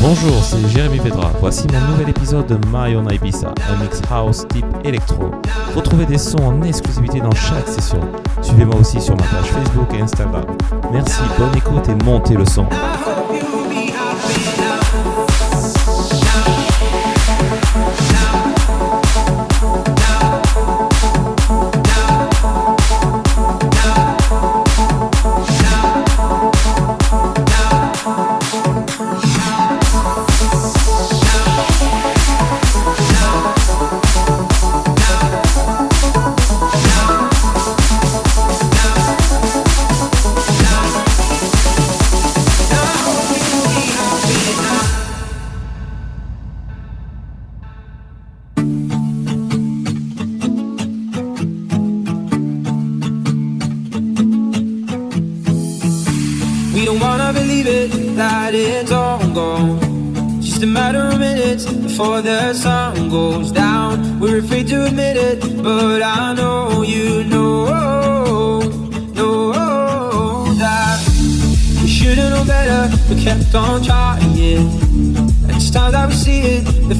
Bonjour, c'est Jérémy Vedra. Voici mon nouvel épisode de My on Ibiza, un mix house type électro. Retrouvez des sons en exclusivité dans chaque session. Suivez-moi aussi sur ma page Facebook et Instagram. Merci, bonne écoute et montez le son.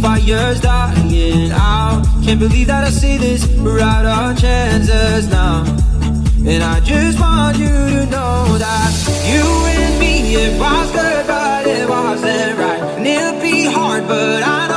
Fire's dying out. Can't believe that I see this, we're out of chances now. And I just want you to know that you and me, it was good, but it wasn't right. And it'll be hard, but I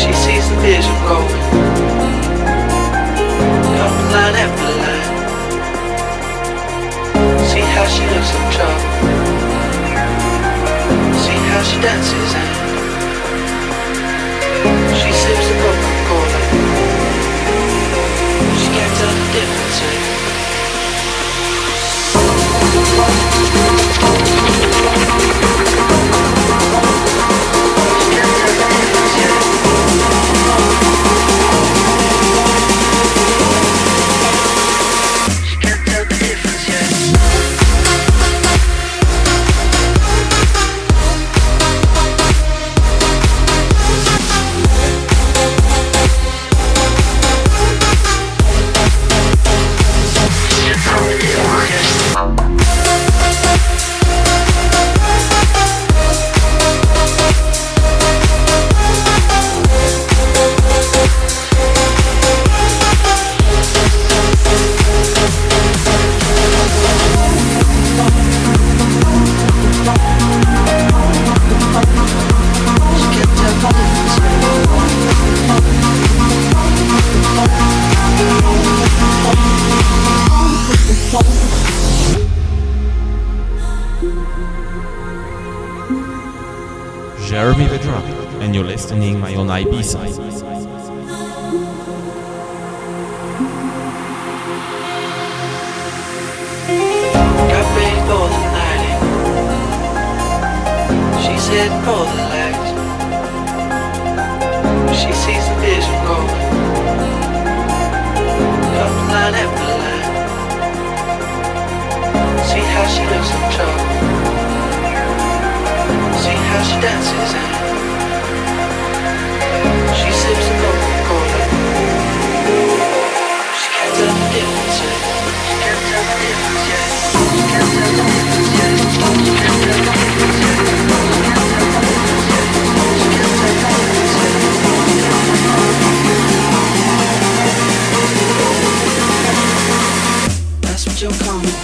She sees the vision line. See how she looks in trouble. See how she dances she sips the Coca-Cola. She can't tell the difference. See how she looks in trouble. See how she dances That's what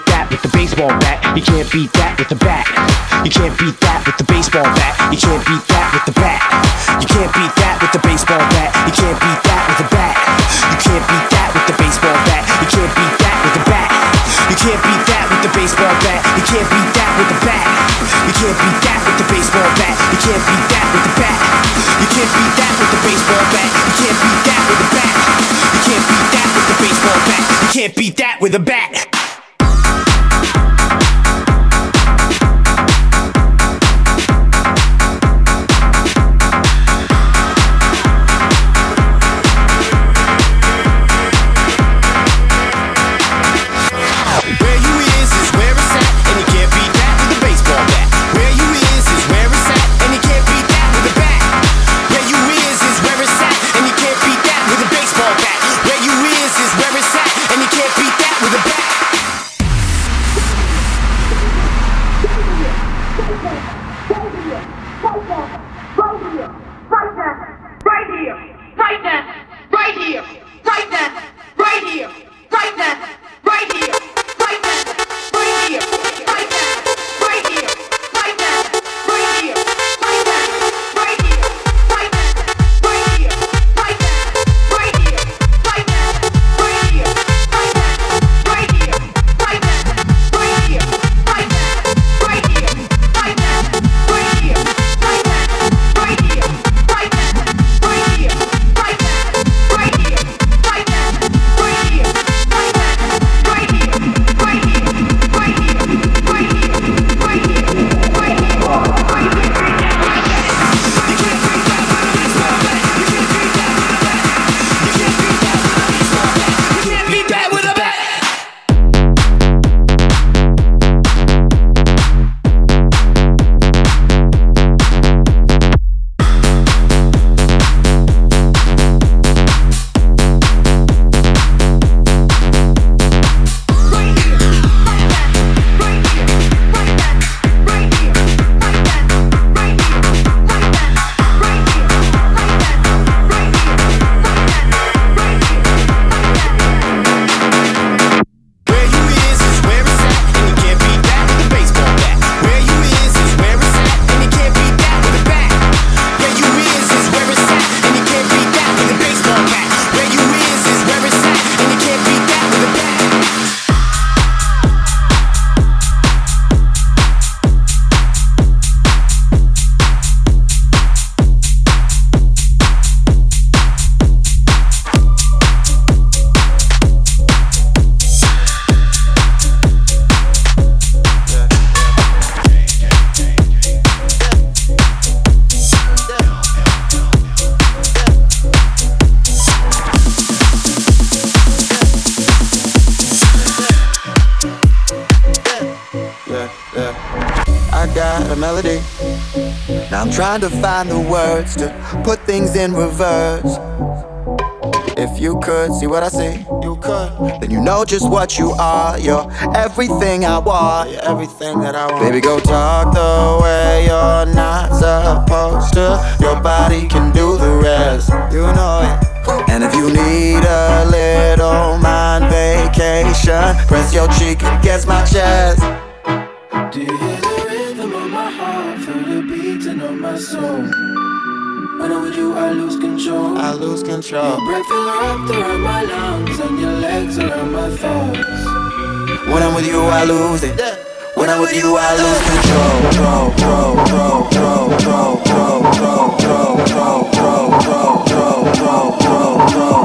beat that with the baseball bat. You can't beat that with the bat. You can't beat that with the baseball bat. You can't beat that with the bat. You can't beat that with the baseball bat. You can't beat that with the bat. You can't beat that with the baseball bat. You can't beat that with the bat. You can't beat that with the baseball bat. You can't beat that with the bat. You can't beat that with the baseball bat. You can't beat that with the bat. You can't beat that with the baseball bat. You can't beat that with the bat. You can't beat that with the baseball bat. You can't beat that with a bat. Find the words to put things in reverse. If you could see what I see, you could. Then you know just what you are. You're everything I want. You're everything that I want. Baby, go talk the way you're not supposed to. Your body can do the rest. You know it. And if you need a little mind vacation, press your cheek against my chest. Beating of my soul. When I'm with you, I lose control. I lose control. Your breath feel wrapped around my lungs and your legs around my thoughts. When I'm with you, I lose it. When I'm with you, I lose control. Control, control, control, control, control, control, control, control, control, control, control, control, control,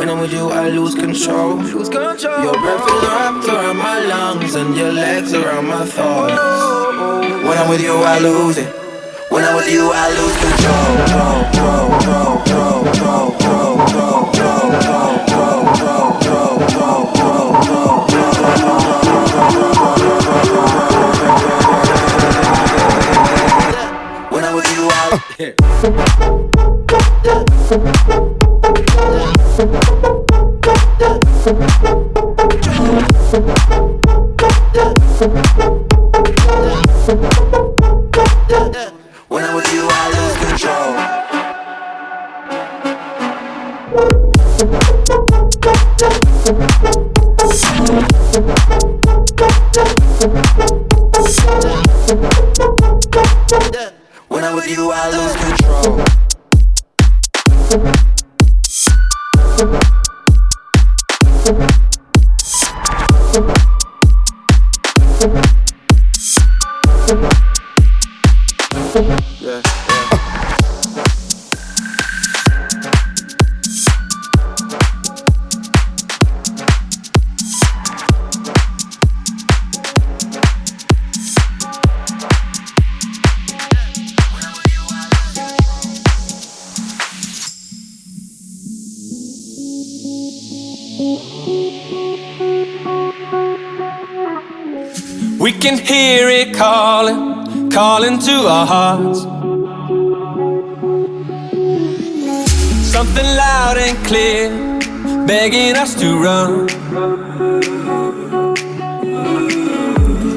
When I'm with you, I lose control. Lose control. Your breath is wrapped around my lungs and your legs around my thighs. When I'm with you, I lose it. When I'm with you, I lose control. When I'm with you, I. Thank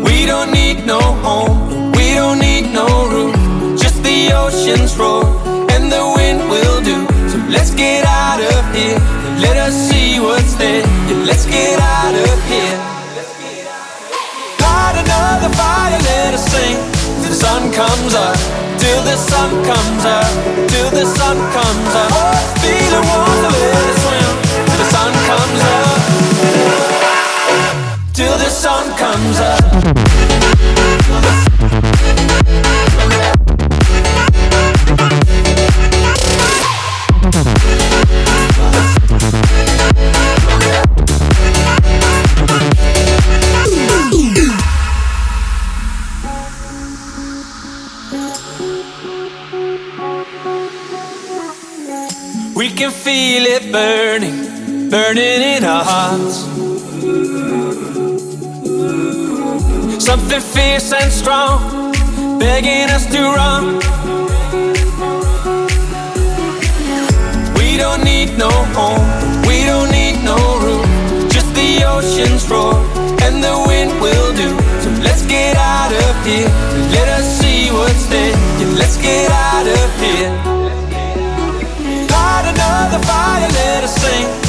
We don't need no home, we don't need no roof, just the ocean's roar and the wind will do. So let's get out of here, let us see what's there. Yeah, let's get out of here. Light another fire, let us sing the sun comes up. Till the sun comes up. Till the sun comes up. Feel it warm, let us swim thumbs up. Fierce and strong, begging us to run. We don't need no home, we don't need no room, just the ocean's roar and the wind will do. So let's get out of here, let us see what's there. Yeah, let's get out of here. Light another fire, let us sing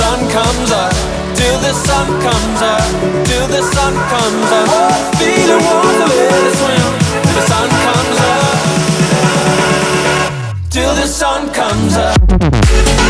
sun comes up. Till the sun comes up. Till the sun comes up. Feel it warm, let us swim till the sun comes up. Till the sun comes up.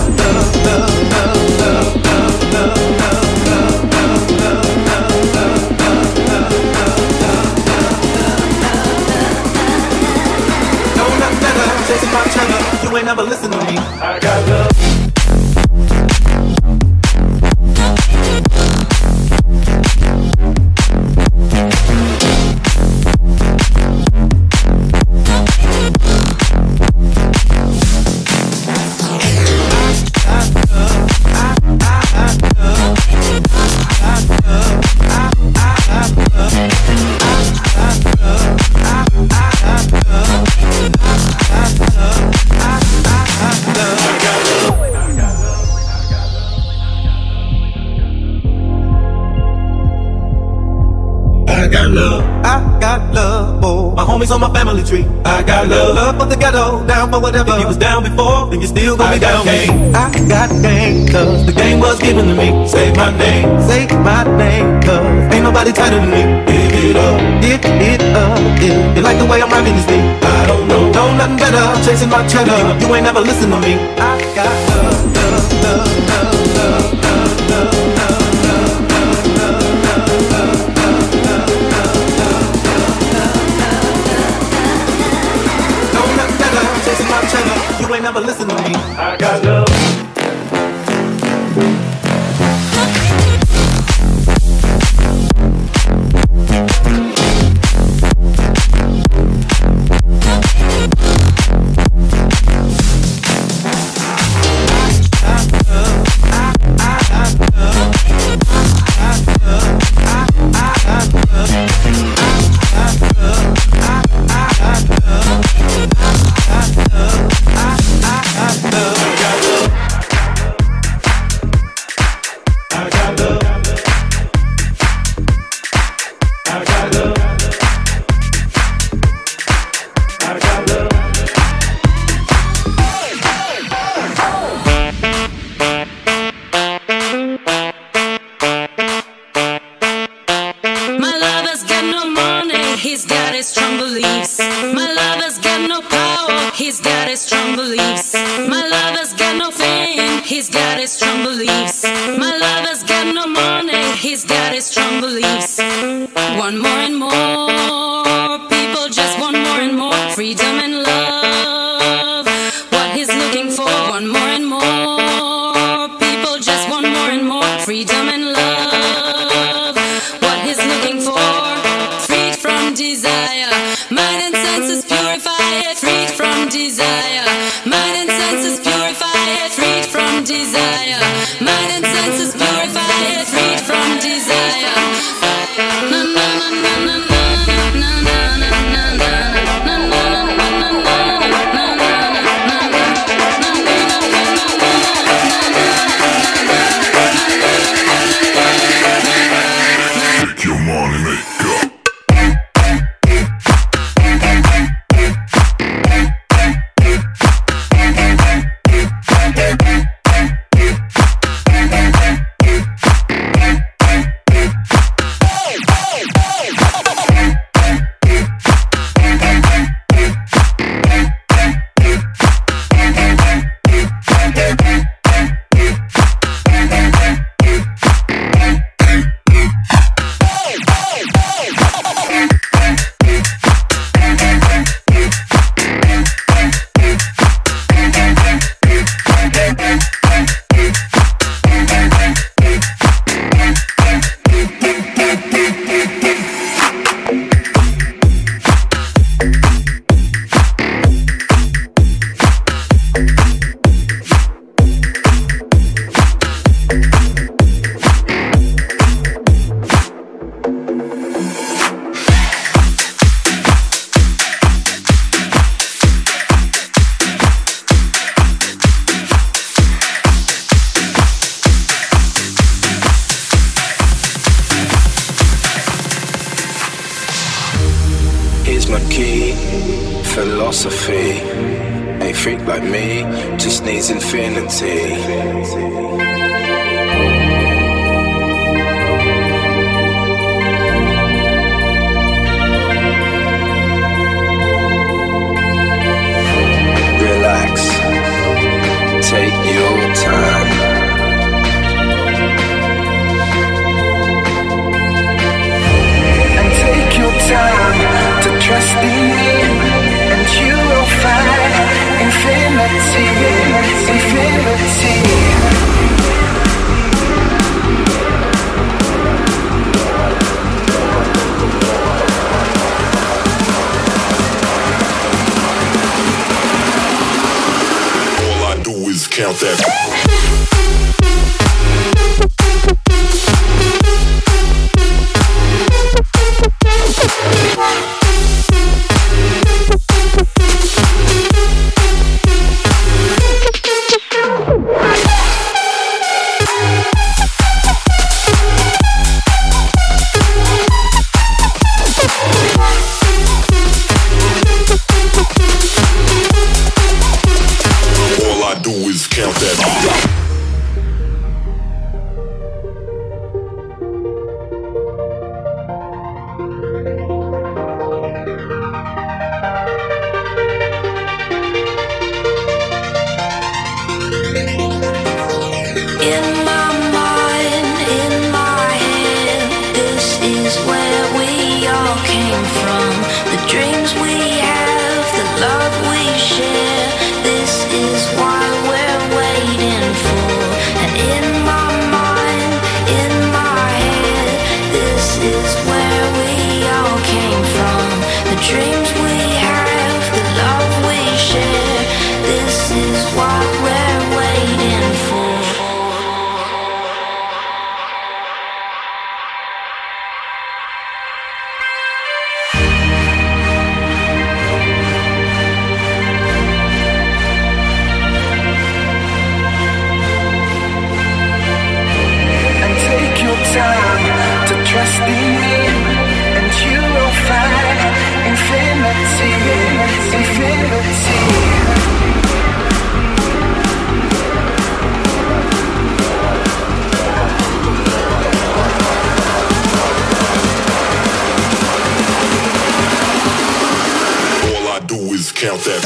ain't never listen to me. I got love. up or whatever. If you was down before, then you still gonna I be down. Game. I got game, cause the game was given to me. Say my name, say my name, cause ain't nobody tighter than me. Give it up, give it up. Yeah. You like the way I'm rapping this thing? I don't know, know nothing better. Chasing my cheddar, you ain't never listen to me. I got love, love, love, love. never listen to me. I got love. Do is count that.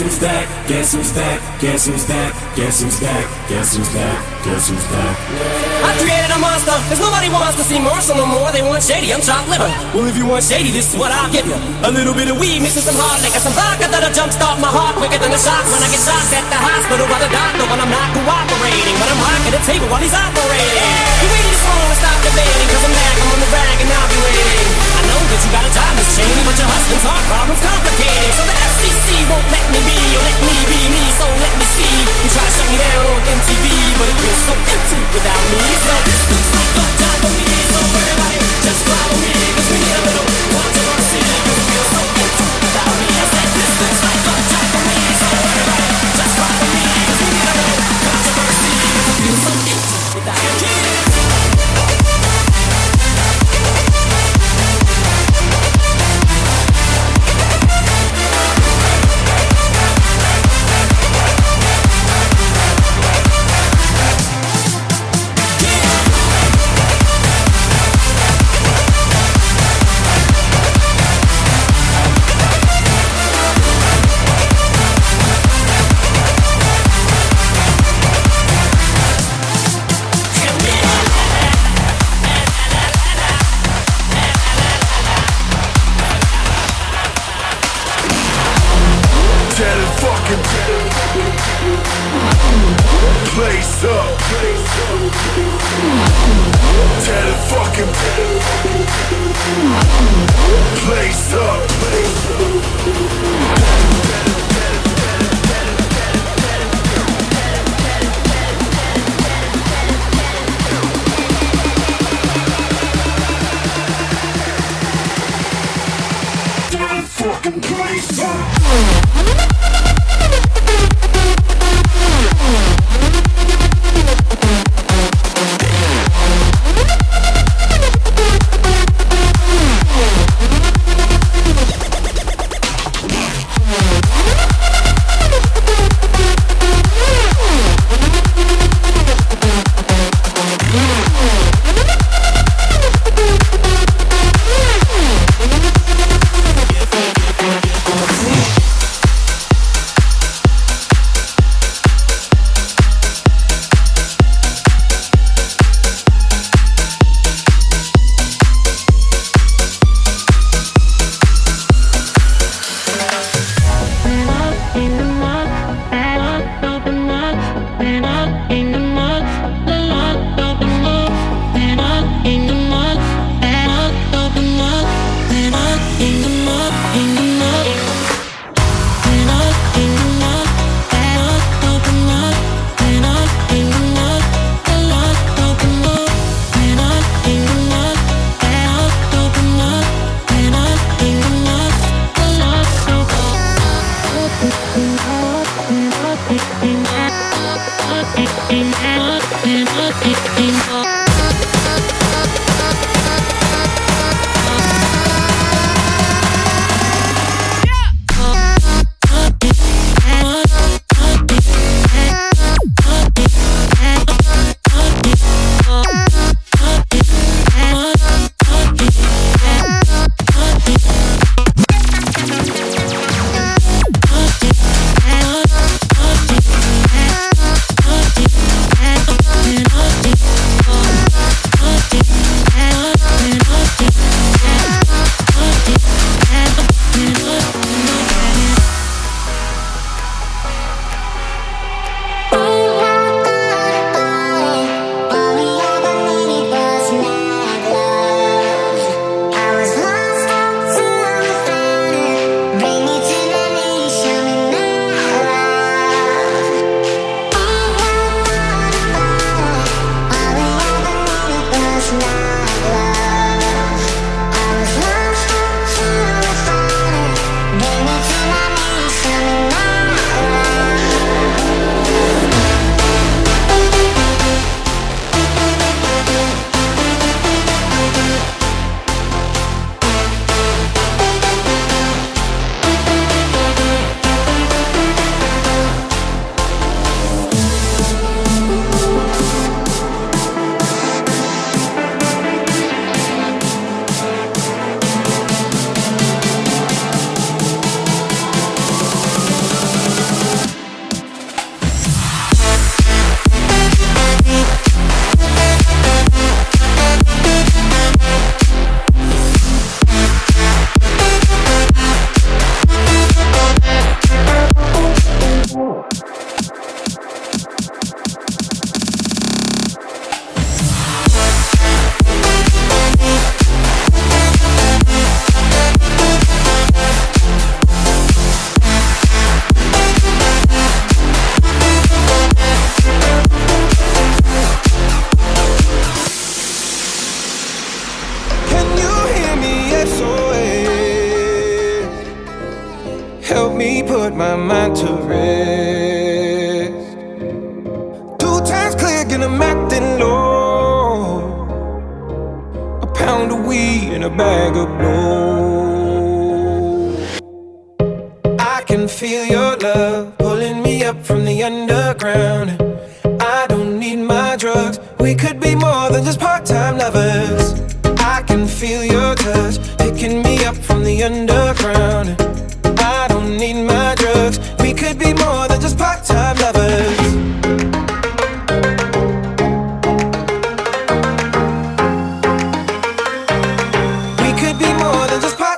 Who's back? Guess who's back? Guess who's back? Guess who's back? Guess who's back? Guess who's back? I created a monster, cause nobody wants to see Marshall no more. They want shady, I'm chopped liver. Well, if you want shady, this is what I'll give you. A little bit of weed, mixing some hard liquor, some vodka that'll jumpstart my heart quicker than the shots when I get shots at the hospital by the doctor when I'm not cooperating. But I'm rocking the table while he's operating. You waited this long to stop debating, cause I'm back, I'm on the rag and I'll be waiting. I know that you got a job, Miss Cheney, but your husband's heart problem's complicated. So the FCC won't let me be, or let me be me, so let me see. You try to shut me down on MTV, but it feels so empty without me. So this looks like a for me, so everybody just follow me, cause we need a little controversy, cause it feels so empty without me. I said this looks like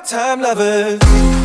part-time lovers.